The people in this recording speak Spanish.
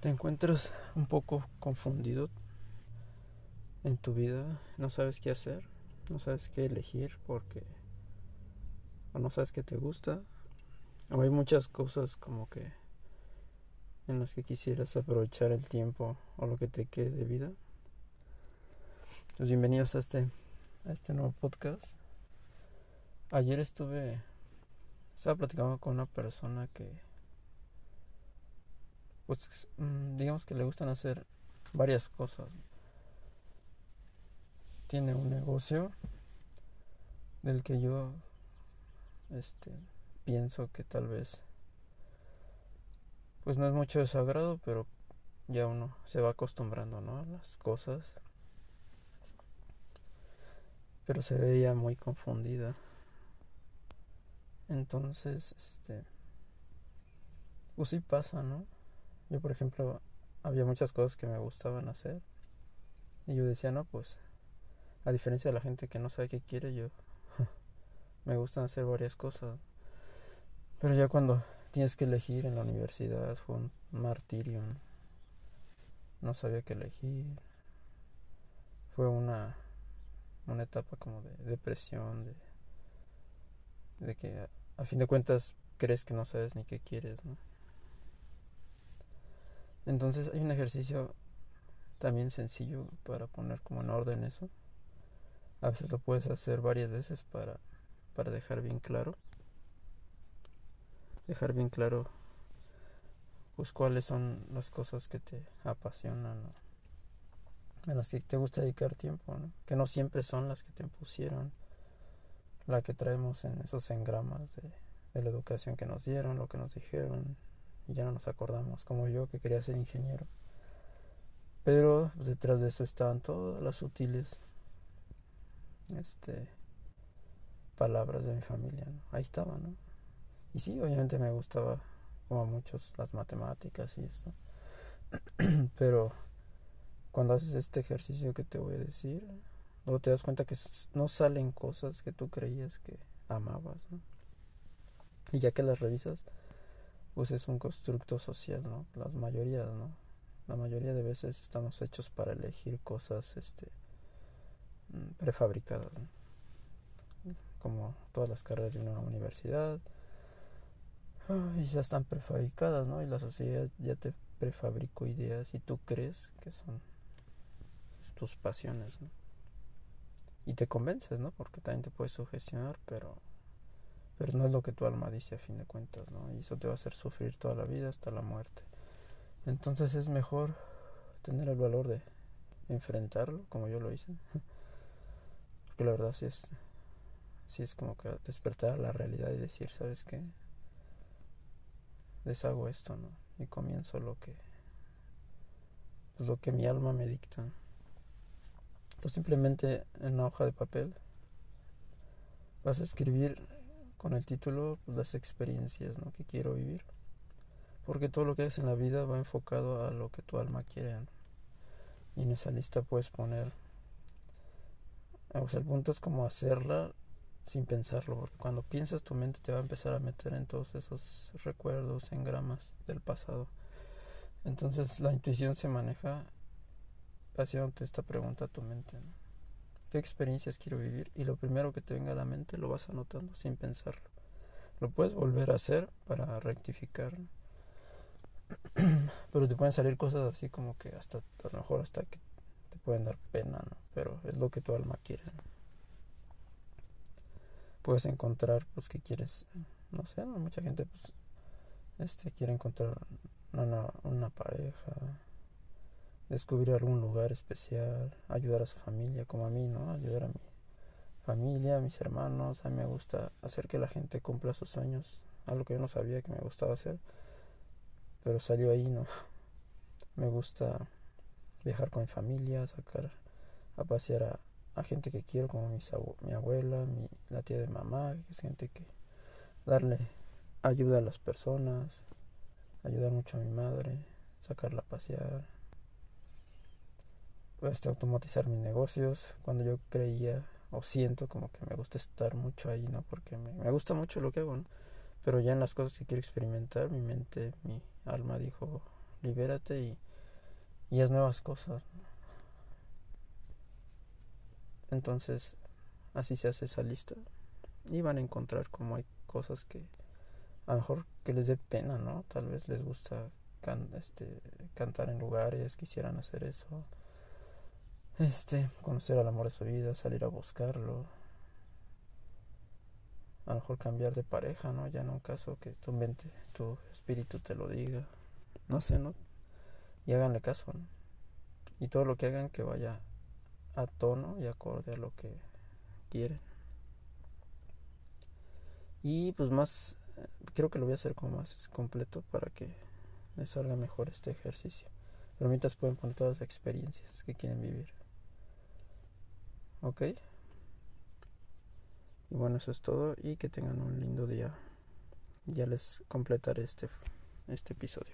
te encuentras un poco confundido en tu vida, no sabes qué hacer, no sabes qué elegir porque o no sabes qué te gusta, o hay muchas cosas como que en las que quisieras aprovechar el tiempo o lo que te quede de vida. Pues bienvenidos a este a este nuevo podcast. Ayer estuve estaba platicando con una persona que pues mm, digamos que le gustan hacer varias cosas. Tiene un negocio del que yo este pienso que tal vez pues no es mucho de su agrado, pero ya uno se va acostumbrando, ¿no? a las cosas. Pero se veía muy confundida. Entonces, este pues sí pasa, ¿no? Yo, por ejemplo, había muchas cosas que me gustaban hacer. Y yo decía, no, pues, a diferencia de la gente que no sabe qué quiere, yo me gustan hacer varias cosas. Pero ya cuando tienes que elegir en la universidad fue un martirio. No, sabía qué elegir. Fue una, una etapa como de depresión, de, de que a, a fin de cuentas crees que no sabes ni qué quieres, ¿no? Entonces hay un ejercicio también sencillo para poner como en orden eso. A veces lo puedes hacer varias veces para, para dejar bien claro. Dejar bien claro pues cuáles son las cosas que te apasionan en las que te gusta dedicar tiempo, ¿no? que no siempre son las que te impusieron, la que traemos en esos engramas de la educación que nos dieron, lo que nos dijeron, y ya no nos acordamos, como yo que quería ser ingeniero. Pero pues, detrás de eso estaban todas las sutiles este, palabras de mi familia. Ahí estaban, ¿no? Y sí, obviamente me gustaba, como a muchos, las matemáticas y eso. Pero cuando haces este ejercicio que te voy a decir, luego te das cuenta que no salen cosas que tú creías que amabas, ¿no? Y ya que las revisas, pues es un constructo social, ¿no? Las mayorías, ¿no? La mayoría de veces estamos hechos para elegir cosas, este, mm, prefabricadas, ¿no? Como todas las carreras de una universidad, y ya están prefabricadas, ¿no? Y la sociedad ya te prefabricó ideas y tú crees que son tus pasiones, ¿no? Y te convences, ¿no? Porque también te puedes sugestionar, pero pero no es lo que tu alma dice a fin de cuentas, ¿no? Y eso te va a hacer sufrir toda la vida hasta la muerte. Entonces es mejor tener el valor de enfrentarlo, como yo lo hice. Porque la verdad sí es, sí es como que despertar la realidad y decir, ¿sabes qué? Deshago esto, ¿no? Y comienzo lo que, lo que mi alma me dicta. Tú simplemente en una hoja de papel vas a escribir con el título pues, las experiencias ¿no? que quiero vivir. Porque todo lo que haces en la vida va enfocado a lo que tu alma quiere. Y en esa lista puedes poner... O sea, el punto es como hacerla sin pensarlo, porque cuando piensas tu mente te va a empezar a meter en todos esos recuerdos, engramas del pasado. Entonces la intuición se maneja haciéndote esta pregunta a tu mente. Qué experiencias quiero vivir y lo primero que te venga a la mente lo vas anotando sin pensarlo. Lo puedes volver a hacer para rectificar. Pero te pueden salir cosas así como que hasta a lo mejor hasta que te pueden dar pena, ¿no? Pero es lo que tu alma quiere. Puedes encontrar pues que quieres, no sé, mucha gente pues este quiere encontrar una, una pareja, descubrir algún lugar especial, ayudar a su familia, como a mí, ¿no? Ayudar a mi familia, a mis hermanos. A mí me gusta hacer que la gente cumpla sus sueños, algo que yo no sabía que me gustaba hacer, pero salió ahí, ¿no? Me gusta viajar con mi familia, sacar a pasear a, gente que quiero, como mis mi abuela, mi, la tía de mamá, que es gente que darle ayuda a las personas, ayudar mucho a mi madre, sacarla a pasear este, automatizar mis negocios cuando yo creía o siento como que me gusta estar mucho ahí, ¿no? Porque me, me gusta mucho lo que hago, ¿no? Pero ya en las cosas que quiero experimentar, mi mente, mi alma dijo, libérate y, y haz nuevas cosas. Entonces, así se hace esa lista y van a encontrar como hay cosas que a lo mejor que les dé pena, ¿no? Tal vez les gusta este, cantar en lugares, quisieran hacer eso. Este, conocer al amor de su vida, salir a buscarlo. A lo mejor cambiar de pareja, ¿no? Ya en un caso que tu mente, tu espíritu te lo diga. No sé, ¿no? Y háganle caso, ¿no? Y todo lo que hagan que vaya a tono y acorde a lo que quieren. Y pues más, creo que lo voy a hacer como más completo para que les salga mejor este ejercicio. Pero mientras pueden poner todas las experiencias que quieren vivir. ¿Ok? Y bueno, eso es todo y que tengan un lindo día. Ya les completaré este, este episodio.